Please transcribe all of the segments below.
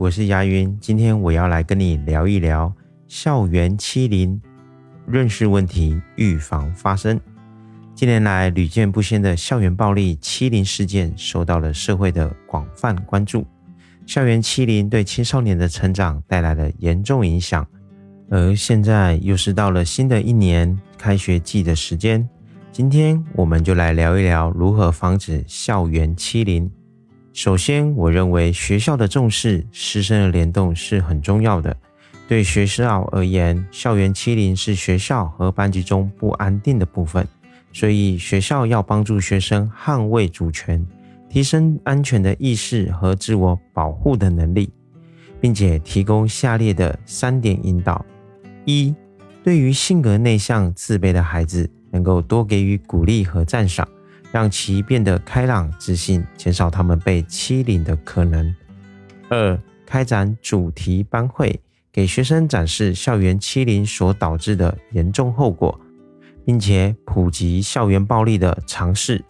我是牙云，今天我要来跟你聊一聊校园欺凌、认识问题、预防发生。近年来屡见不鲜的校园暴力欺凌事件受到了社会的广泛关注。校园欺凌对青少年的成长带来了严重影响，而现在又是到了新的一年开学季的时间，今天我们就来聊一聊如何防止校园欺凌。首先，我认为学校的重视师生的联动是很重要的。对学校而言，校园欺凌是学校和班级中不安定的部分，所以学校要帮助学生捍卫主权，提升安全的意识和自我保护的能力，并且提供下列的三点引导：一、对于性格内向、自卑的孩子，能够多给予鼓励和赞赏。让其变得开朗、自信，减少他们被欺凌的可能。二、开展主题班会，给学生展示校园欺凌所导致的严重后果，并且普及校园暴力的常识。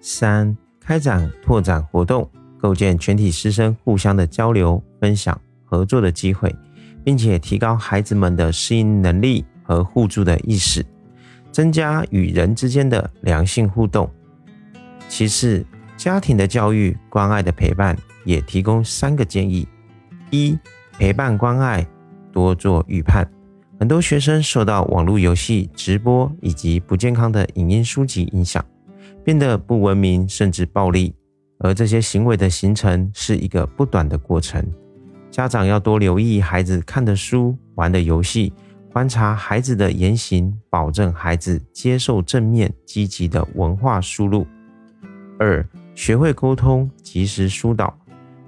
三、开展拓展活动，构建全体师生互相的交流、分享、合作的机会，并且提高孩子们的适应能力和互助的意识。增加与人之间的良性互动。其次，家庭的教育、关爱的陪伴，也提供三个建议：一、陪伴关爱，多做预判。很多学生受到网络游戏、直播以及不健康的影音书籍影响，变得不文明甚至暴力。而这些行为的形成是一个不短的过程。家长要多留意孩子看的书、玩的游戏。观察孩子的言行，保证孩子接受正面积极的文化输入。二、学会沟通，及时疏导。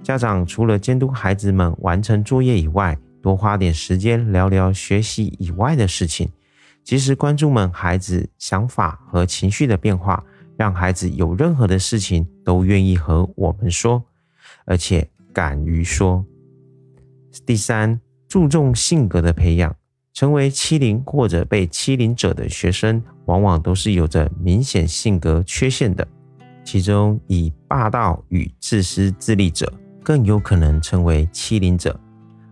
家长除了监督孩子们完成作业以外，多花点时间聊聊学习以外的事情，及时关注们孩子想法和情绪的变化，让孩子有任何的事情都愿意和我们说，而且敢于说。第三，注重性格的培养。成为欺凌或者被欺凌者的学生，往往都是有着明显性格缺陷的。其中，以霸道与自私自利者更有可能成为欺凌者，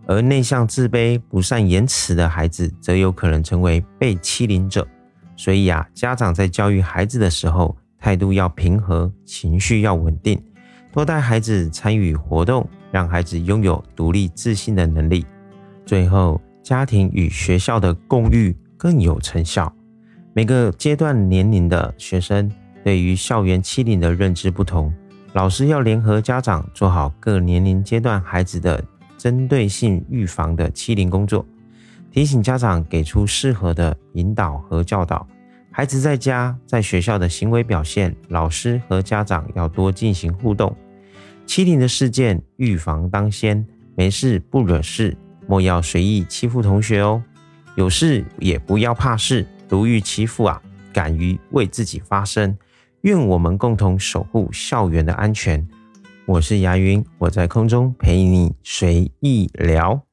而内向、自卑、不善言辞的孩子则有可能成为被欺凌者。所以啊，家长在教育孩子的时候，态度要平和，情绪要稳定，多带孩子参与活动，让孩子拥有独立自信的能力。最后。家庭与学校的共育更有成效。每个阶段年龄的学生对于校园欺凌的认知不同，老师要联合家长做好各年龄阶段孩子的针对性预防的欺凌工作，提醒家长给出适合的引导和教导。孩子在家在学校的行为表现，老师和家长要多进行互动。欺凌的事件预防当先，没事不惹事。莫要随意欺负同学哦，有事也不要怕事，如遇欺负啊，敢于为自己发声。愿我们共同守护校园的安全。我是牙云，我在空中陪你随意聊。